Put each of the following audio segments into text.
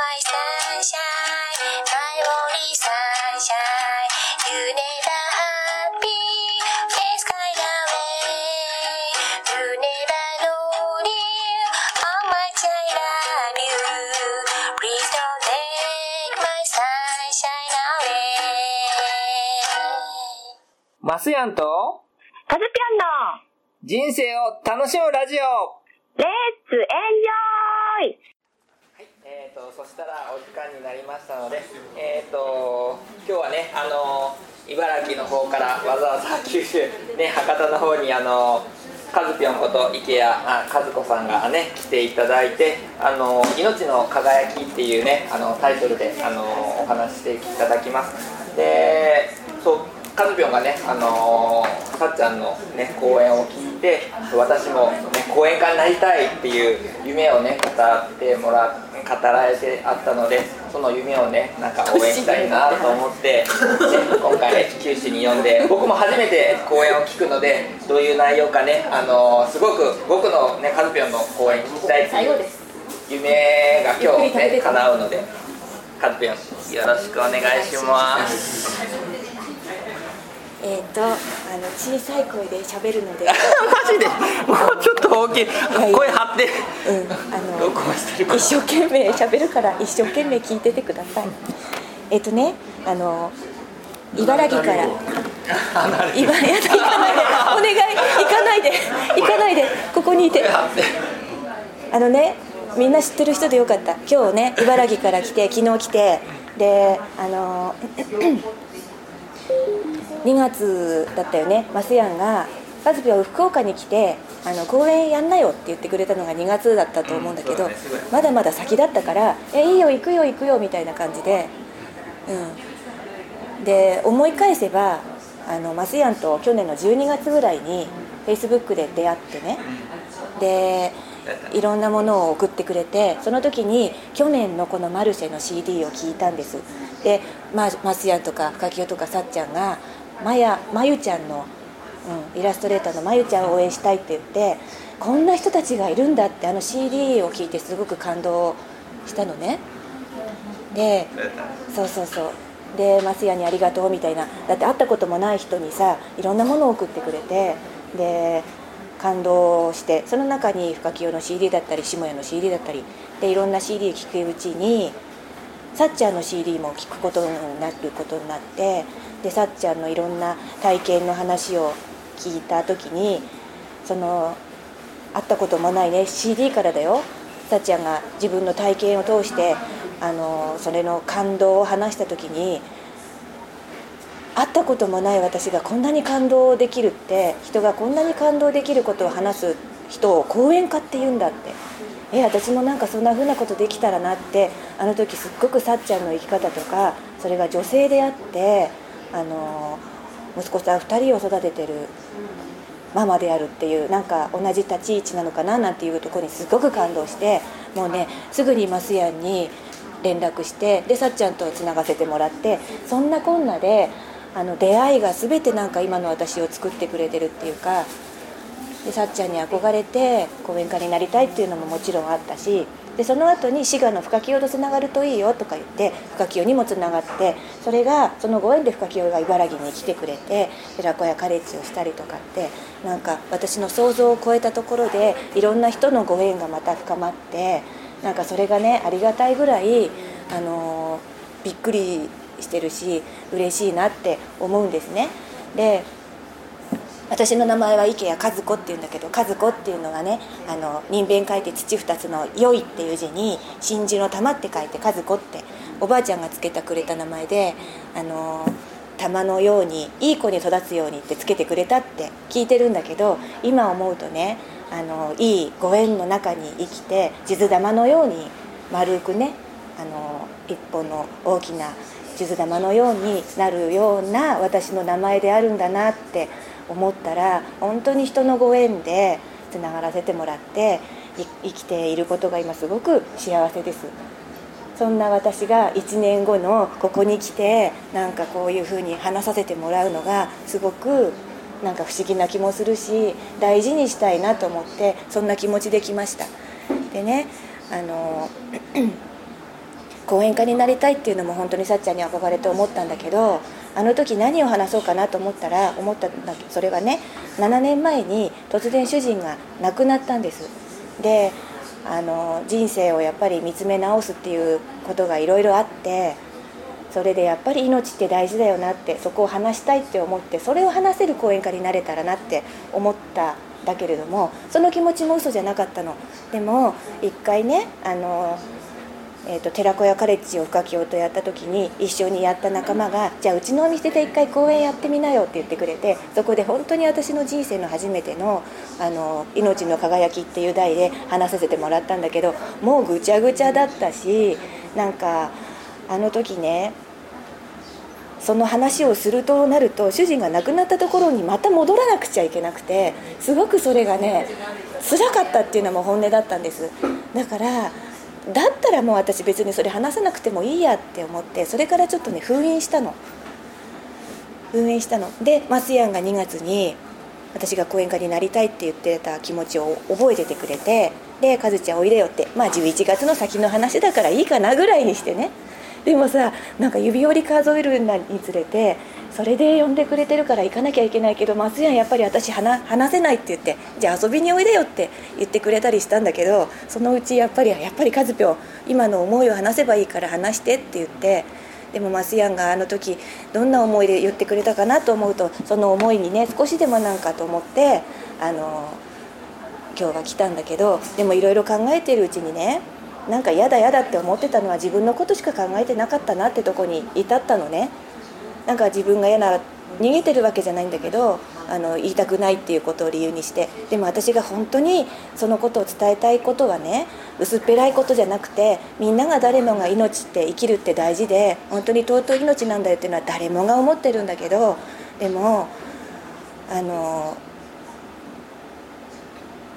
my sunshine, my only sunshine. You never happy, face kind of way. You never know dear, how much I love you. Please don't take my sunshine away. マスヤンとカズピョンの人生を楽しむラジオレッツエンジョイそしたらお時間になりましたので、えー、と今日はね、あの茨城の方からわざわざ九州、ね、博多の方に、あのカズピョンこと池谷あ和子さんがね来ていただいて「あの命の輝き」っていうねあのタイトルであのお話していただきます。でそうカズピョンがね、あのさっちゃんの、ね、講演を聞いて私も、ね、講演家になりたいっていう夢をね語ってもらっ語られてあったのでその夢をねなんか応援したいなと思って、ね、今回、ね、九州に呼んで僕も初めて講演を聞くのでどういう内容かね、あのすごく僕の、ね、カズピョンの講演聞きたいっていう夢が今日ね叶うのでカズピョンよろしくお願いします。えっ、とあの小さい声で喋るので、マジで？もうちょっと大きい。い声張って。うん、あの一生懸命喋るから一生懸命聞いててください。えっ、とねあの茨城から。茨 やだ行かないで。お願い。行かないで。行かないで。ここにいて。あのねみんな知ってる人でよかった。今日ね茨城から来て昨日来て。であの2月だったよね。マスヤンが「カズピは福岡に来てあの公演やんなよ」って言ってくれたのが2月だったと思うんだけど、うんね。まだまだ先だったから「えいいよ行くよ行くよ」みたいな感じでうん。で思い返せばあのマスヤンと去年の12月ぐらいにフェイスブックで出会ってね。でいろんなものを送ってくれてその時に去年のこのマルシェの CD を聞いたんです。で、まあ、マスヤとか深清とかさっちゃんがまやまゆちゃんの、うん、イラストレーターのまゆちゃんを応援したいって言ってこんな人たちがいるんだってあの CD を聞いてすごく感動したのね。でそうそうそう。でマスヤにありがとうみたいな。だって会ったこともない人にさいろんなものを送ってくれてで感動してその中に深清の CD だったり下屋の CD だったりでいろんな CD 聴くうちにさっちゃんの CD も聴くことになることになってでさっちゃんのいろんな体験の話を聞いた時にその会ったこともないね CD からだよ。さっちゃんが自分の体験を通してあのそれの感動を話した時に会ったこともない私がこんなに感動できるって人がこんなに感動できることを話す人を講演家って言うんだって。え私もなんかそんな風なことできたらなってあの時すっごくさっちゃんの生き方とかそれが女性であってあの息子さん2人を育ててるママであるっていうなんか同じ立ち位置なのかななんていうとこにすごく感動してもうねすぐにマスヤンに連絡してでさっちゃんとつながせてもらってそんなこんなであの出会いが全てなんか今の私を作ってくれてるっていうかでさっちゃんに憧れて講演家になりたいっていうのももちろんあったしでその後に滋賀の深清とつながるといいよとか言って深清にもつながってそれがそのご縁で深清が茨城に来てくれて寺子屋カレッジをしたりとかってなんか私の想像を超えたところでいろんな人のご縁がまた深まってなんかそれがねありがたいぐらいあのびっくりしてるし嬉しいなって思うんですね。で私の名前は池谷和子っていうんだけど和子っていうのがねあの人弁書いて土二つの「良い」っていう字に真珠の玉って書いて和子っておばあちゃんがつけてくれた名前であの玉のようにいい子に育つようにってつけてくれたって聞いてるんだけど今思うとねあのいいご縁の中に生きて地図玉のように丸くねあの一本の大きな地図玉のようになるような私の名前であるんだなって思ったら本当に人のご縁でつながらせてもらって生きていることが今すごく幸せです。そんな私が1年後のここに来てなんかこういうふうに話させてもらうのがすごくなんか不思議な気もするし大事にしたいなと思ってそんな気持ちで来ました。でねあの 講演家になりたいっていうのも本当にさっちゃんに憧れて思ったんだけどあの時何を話そうかなと思ったら思ったんだけどそれはね7年前に突然主人が亡くなったんです。であの人生をやっぱり見つめ直すっていうことがいろいろあってそれでやっぱり命って大事だよなってそこを話したいって思ってそれを話せる講演家になれたらなって思っただけれどもその気持ちも嘘じゃなかったの。でも一回ねあのえーと、寺子屋カレッジを深清とやった時に一緒にやった仲間がじゃあうちのお店で一回公演やってみなよって言ってくれてそこで本当に私の人生の初めての「あの命の輝き」っていう題で話させてもらったんだけどもうぐちゃぐちゃだったしなんかあの時ねその話をするとなると主人が亡くなったところにまた戻らなくちゃいけなくてすごくそれがね辛かったっていうのも本音だったんです。だからだったらもう私別にそれ話さなくてもいいやって思ってそれからちょっとね封印したの。封印したの。でマスヤンが2月に私が講演家になりたいって言ってた気持ちを覚えててくれてで「カズちゃんおいでよ」ってまあ11月の先の話だからいいかなぐらいにしてね。でもさなんか指折り数えるにつれてそれで呼んでくれてるから行かなきゃいけないけど松やんやっぱり私話せないって言ってじゃあ遊びにおいでよって言ってくれたりしたんだけどそのうちやっぱりやっぱり和ぴょん今の思いを話せばいいから話してって言ってでもマスヤンがあの時どんな思いで言ってくれたかなと思うとその思いにね少しでもなんかと思ってあの今日は来たんだけどでもいろいろ考えてるうちにねなんか嫌だ嫌だって思ってたのは自分のことしか考えてなかったなってとこに至ったのね。なんか自分が嫌な逃げてるわけじゃないんだけどあの言いたくないっていうことを理由にしてでも私が本当にそのことを伝えたいことはね薄っぺらいことじゃなくてみんなが誰もが命って生きるって大事で本当に尊い命なんだよっていうのは誰もが思ってるんだけどでもあの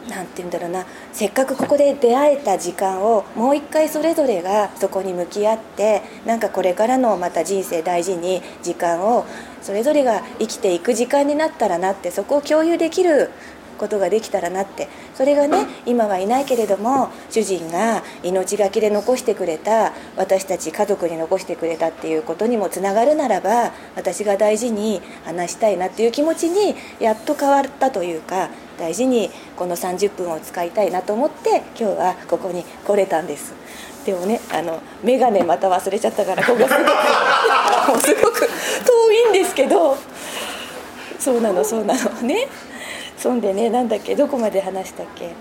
なんて言うんだろうな。せっかくここで出会えた時間をもう一回それぞれがそこに向き合ってなんかこれからのまた人生大事に時間をそれぞれが生きていく時間になったらなってそこを共有できることができたらなって。それがね今はいないけれども主人が命がけで残してくれた私たち家族に残してくれたっていうことにもつながるならば私が大事に話したいなっていう気持ちにやっと変わったというか大事にこの30分を使いたいなと思って今日はここに来れたんです。でもねあの眼鏡また忘れちゃったからここすごく もうすごく遠いんですけどそうなのそうなのね。そんでねなんだっけどこまで話したっけ。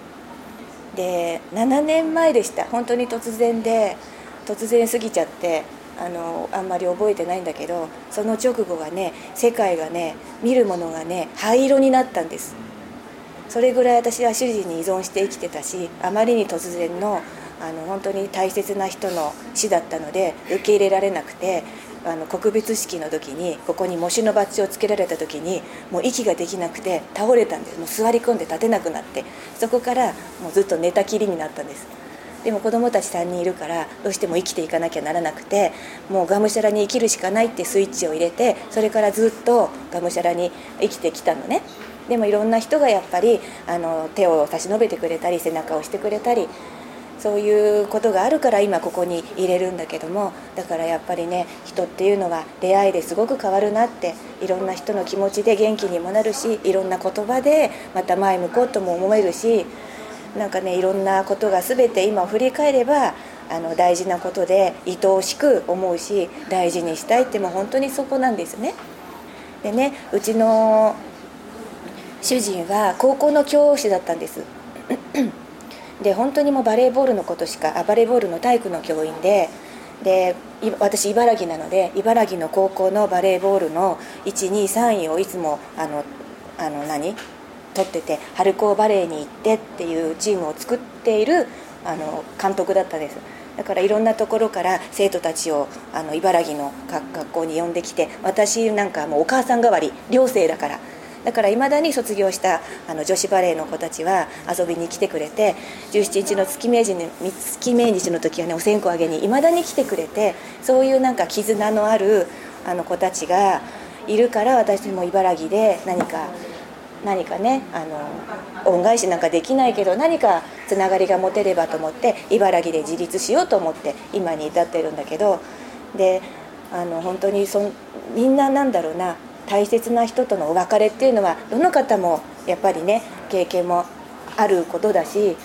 で7年前でした。本当に突然で突然過ぎちゃってあのあんまり覚えてないんだけどその直後はね世界がね見るものがね灰色になったんです。それぐらい私は主人に依存して生きてたしあまりに突然のあの本当に大切な人の死だったので受け入れられなくてあの告別式の時にここに喪主のバッジをつけられた時にもう息ができなくて倒れたんです。もう座り込んで立てなくなってそこからもうずっと寝たきりになったんです。でも子供たち3人いるからどうしても生きていかなきゃならなくてもうがむしゃらに生きるしかないってスイッチを入れてそれからずっとがむしゃらに生きてきたのね。でもいろんな人がやっぱりあの手を差し伸べてくれたり背中を押してくれたりそういうことがあるから今ここに入れるんだけどもだからやっぱりね人っていうのは出会いですごく変わるなっていろんな人の気持ちで元気にもなるしいろんな言葉でまた前向こうとも思えるしなんかねいろんなことが全て今振り返ればあの大事なことで愛おしく思うし大事にしたいってもう本当にそこなんですね。でねうちの主人は高校の教師だったんです。で本当にもうバレーボールのことしかあバレーボールの体育の教員でで私茨城なので茨城の高校のバレーボールの123位をいつもあのあの何？取ってて春高バレーに行ってっていうチームを作っているあの監督だったんです。だからいろんなところから生徒たちをあの茨城の学校に呼んできて私なんかもうお母さん代わり寮生だからだからいまだに卒業したあの女子バレーの子たちは遊びに来てくれて17日の月命日月命日の時はねお線香あげにいまだに来てくれてそういうなんか絆のあるあの子たちがいるから私も茨城で何か何かねあの恩返しなんかできないけど何かつながりが持てればと思って茨城で自立しようと思って今に至ってるんだけどであの本当にそみんななんだろうな大切な人とのお別れっていうのはどの方もやっぱりね経験もあることだし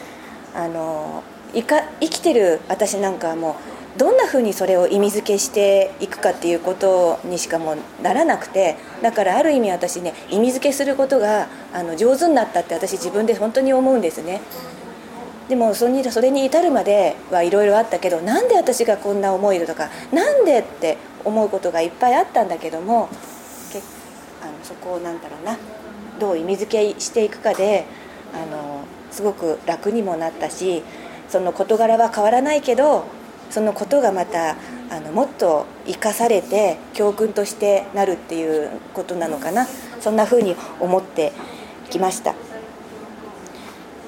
あのいか生きてる私なんかはもうどんなふうにそれを意味付けしていくかっていうことにしかもうならなくてだからある意味私ね意味付けすることがあの上手になったって私自分で本当に思うんですね。でもそれに至るまではいろいろあったけどなんで私がこんな思いとかなんでって思うことがいっぱいあったんだけどもそこをなんだろうなどう意味付けしていくかであのすごく楽にもなったしその事柄は変わらないけどそのことがまたあのもっと生かされて教訓としてなるっていうことなのかな。そんな風に思ってきました。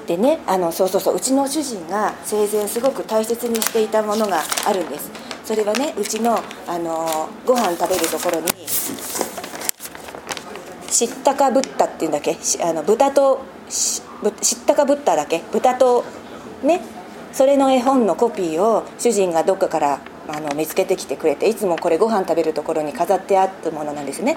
でねあのそうそうそううちの主人が生前すごく大切にしていたものがあるんです。それはねうちのあのご飯食べるところに知ったかぶったっていうんだっけ？あの豚とし知ったかぶっただけ？豚とね？それの絵本のコピーを主人がどっかからあの見つけてきてくれていつもこれご飯食べるところに飾ってあったものなんですね。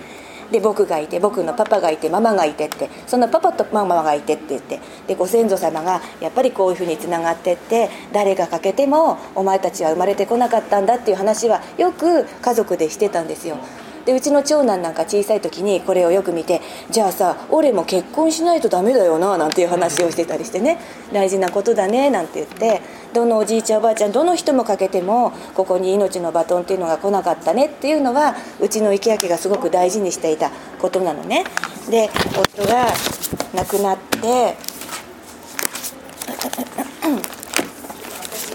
で僕がいて僕のパパがいてママがいてってそのパパとママがいてって言ってでご先祖様がやっぱりこういうふうにつながってって誰が欠けてもお前たちは生まれてこなかったんだっていう話はよく家族でしてたんですよ。でうちの長男なんか小さい時にこれをよく見てじゃあさ俺も結婚しないとダメだよななんていう話をしてたりしてね。大事なことだねなんて言って。どのおじいちゃんおばあちゃんどの人もかけてもここに命のバトンっていうのが来なかったねっていうのはうちの池明がすごく大事にしていたことなのね。で夫が亡くなって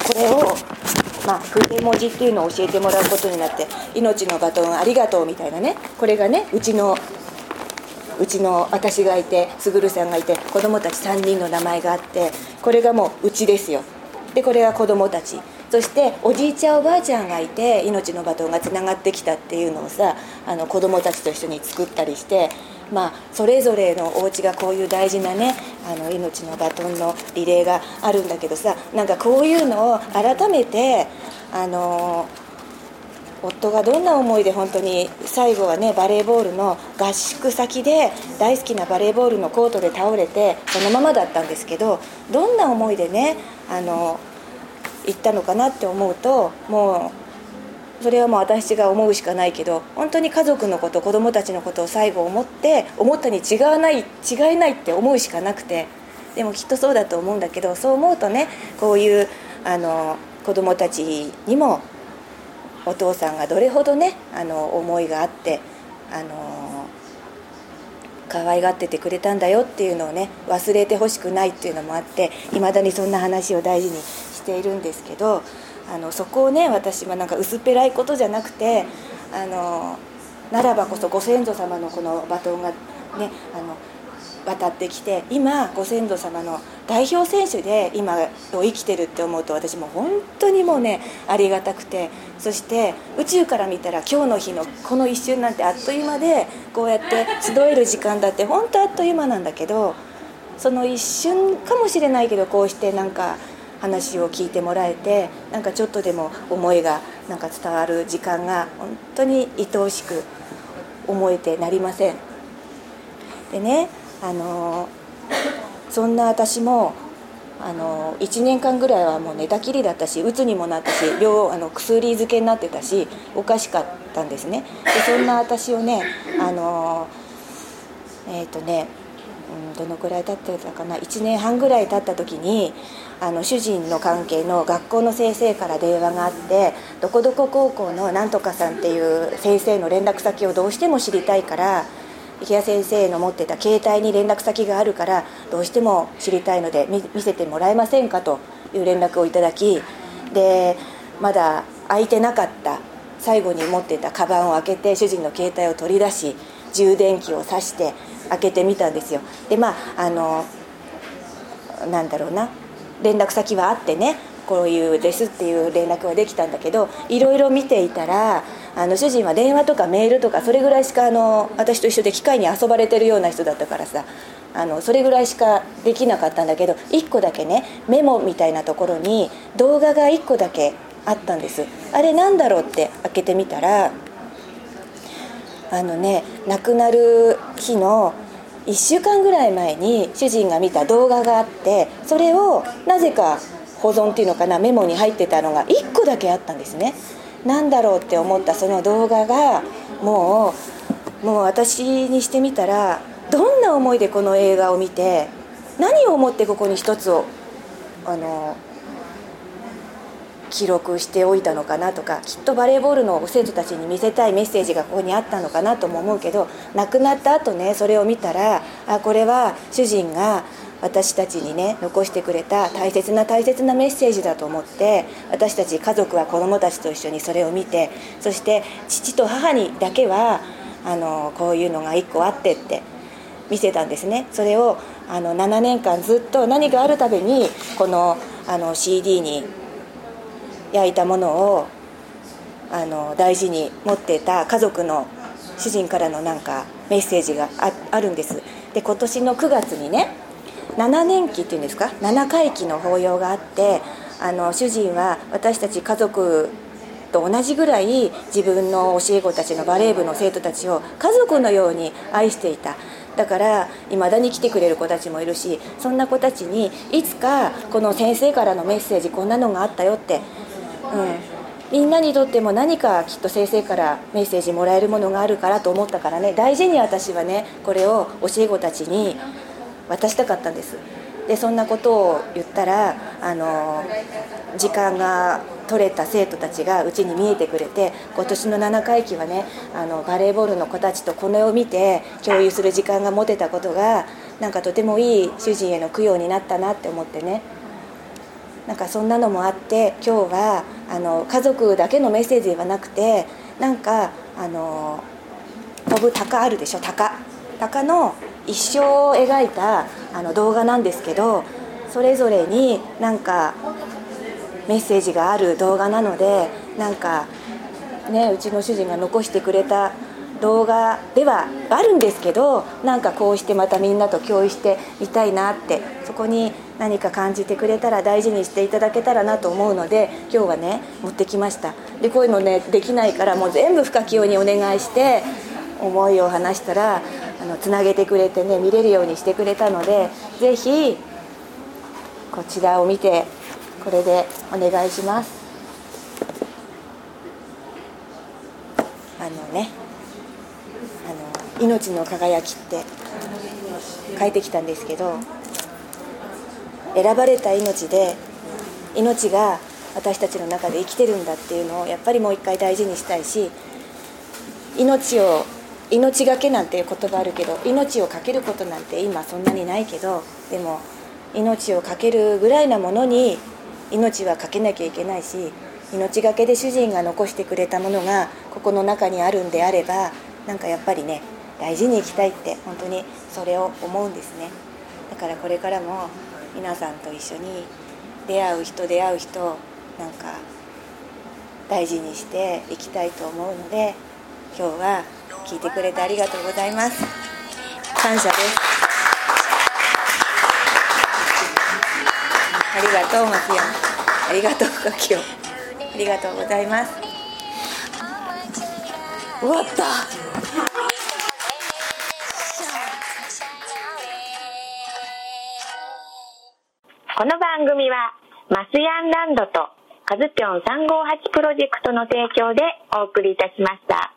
これをまあ、筆文字っていうのを教えてもらうことになって「命のバトンありがとう」みたいなね。これがねうちのうちの私がいて卓さんがいて子供たち3人の名前があってこれがもううちですよ。でこれが子供たち。そしておじいちゃんおばあちゃんがいて命のバトンがつながってきたっていうのをさあの子供たちと一緒に作ったりしてまあ、それぞれのお家がこういう大事なねあの命のバトンのリレーがあるんだけどさなんかこういうのを改めてあの夫がどんな思いで本当に最後はねバレーボールの合宿先で大好きなバレーボールのコートで倒れてそのままだったんですけどどんな思いでねあの行ったのかなって思うともうそれはもう私が思うしかないけど本当に家族のこと子供たちのことを最後思って思ったに違わない違いないって思うしかなくてでもきっとそうだと思うんだけどそう思うとねこういうあの子供たちにもお父さんがどれほどねあの思いがあってあの可愛がっててくれたんだよっていうのをね忘れてほしくないっていうのもあっていまだにそんな話を大事にしているんですけど。あのそこをね私はなんか薄っぺらいことじゃなくてあのならばこそご先祖様のこのバトンがねあの渡ってきて今ご先祖様の代表選手で今を生きてるって思うと私も本当にもうねありがたくてそして宇宙から見たら今日の日のこの一瞬なんてあっという間でこうやって集える時間だって本当あっという間なんだけどその一瞬かもしれないけどこうしてなんか話を聞いてもらえてなんかちょっとでも思いがなんか伝わる時間が本当に愛おしく思えてなりません。でねあのそんな私もあの1年間ぐらいはもう寝たきりだったしうつにもなったし病あの薬漬けになってたしおかしかったんですね。でそんな私をねあのえっ、ー、とねうん、どのくらい経ってたかな？1年半ぐらい経った時にあの主人の関係の学校の先生から電話があってどこどこ高校のなんとかさんっていう先生の連絡先をどうしても知りたいから池谷先生の持ってた携帯に連絡先があるからどうしても知りたいので見せてもらえませんかという連絡をいただきでまだ空いてなかった最後に持ってたカバンを開けて主人の携帯を取り出し充電器を挿して開けてみたんですよ。でまああのなんだろうな。連絡先はあってね。こういうですっていう連絡はできたんだけどいろいろ見ていたらあの主人は電話とかメールとかそれぐらいしかあの私と一緒で機械に遊ばれてるような人だったからさ。あのそれぐらいしかできなかったんだけど1個だけねメモみたいなところに動画が1個だけあったんです。あれなんだろうって開けてみたらあのね亡くなる日の1週間ぐらい前に主人が見た動画があってそれをなぜか保存っていうのかなメモに入ってたのが1個だけあったんですね。何だろうって思ったその動画がもうもう私にしてみたらどんな思いでこの映画を見て何を思ってここに一つをあの記録しておいたのかなとかきっとバレーボールの生徒たちに見せたいメッセージがここにあったのかなとも思うけど亡くなった後ねそれを見たらあこれは主人が私たちにね残してくれた大切な大切なメッセージだと思って私たち家族は子どもたちと一緒にそれを見てそして父と母にだけはあのこういうのが1個あってって見せたんですね。それをあの7年間ずっと何かあるたびにこのあの CD に焼いたものをあの大事に持ってた家族の主人からのなんかメッセージがあるんです。で今年の9月にね7年期っていうんですか？7回忌の法要があってあの主人は私たち家族と同じぐらい自分の教え子たちのバレー部の生徒たちを家族のように愛していた。だからいまだに来てくれる子たちもいるしそんな子たちにいつかこの先生からのメッセージこんなのがあったよって、みんなにとっても何かきっと先生からメッセージもらえるものがあるからと思ったからね。大事に私はねこれを教え子たちに渡したかったんです。でそんなことを言ったらあの時間が取れた生徒たちがうちに見えてくれて今年の7回忌はねあのバレーボールの子たちとこの絵を見て共有する時間が持てたことがなんかとてもいい主人への供養になったなって思ってね。なんかそんなのもあって今日はあの家族だけのメッセージではなくてなんかあの飛ぶ鷹あるでしょ鷹。鷹の一生を描いたあの動画なんですけどそれぞれになんかメッセージがある動画なのでなんかねうちの主人が残してくれた動画ではあるんですけどなんかこうしてまたみんなと共有してみたいなってそこに何か感じてくれたら大事にしていただけたらなと思うので今日はね持ってきました。でこういうのねできないからもう全部深清にお願いして思いを話したらあのつなげてくれてね見れるようにしてくれたのでぜひこちらを見てこれでお願いします。あのねあの命の輝きって書いてきたんですけど選ばれた命で命が私たちの中で生きてるんだっていうのをやっぱりもう一回大事にしたいし命を命がけなんていう言葉あるけど命を懸けることなんて今そんなにないけどでも命を懸けるぐらいなものに命は懸けなきゃいけないし命がけで主人が残してくれたものがここの中にあるんであればなんかやっぱりね大事に生きたいって本当にそれを思うんですね。だからこれからも皆さんと一緒に出会う人出会う人なんか大事にしていきたいと思うので今日は聞いてくれてありがとうございます。感謝です。ありがとうマキオありがとうカキオ。ありがとうございます。終わった。この番組はマスヤンランドとカズピョン358プロジェクトの提供でお送りいたしました。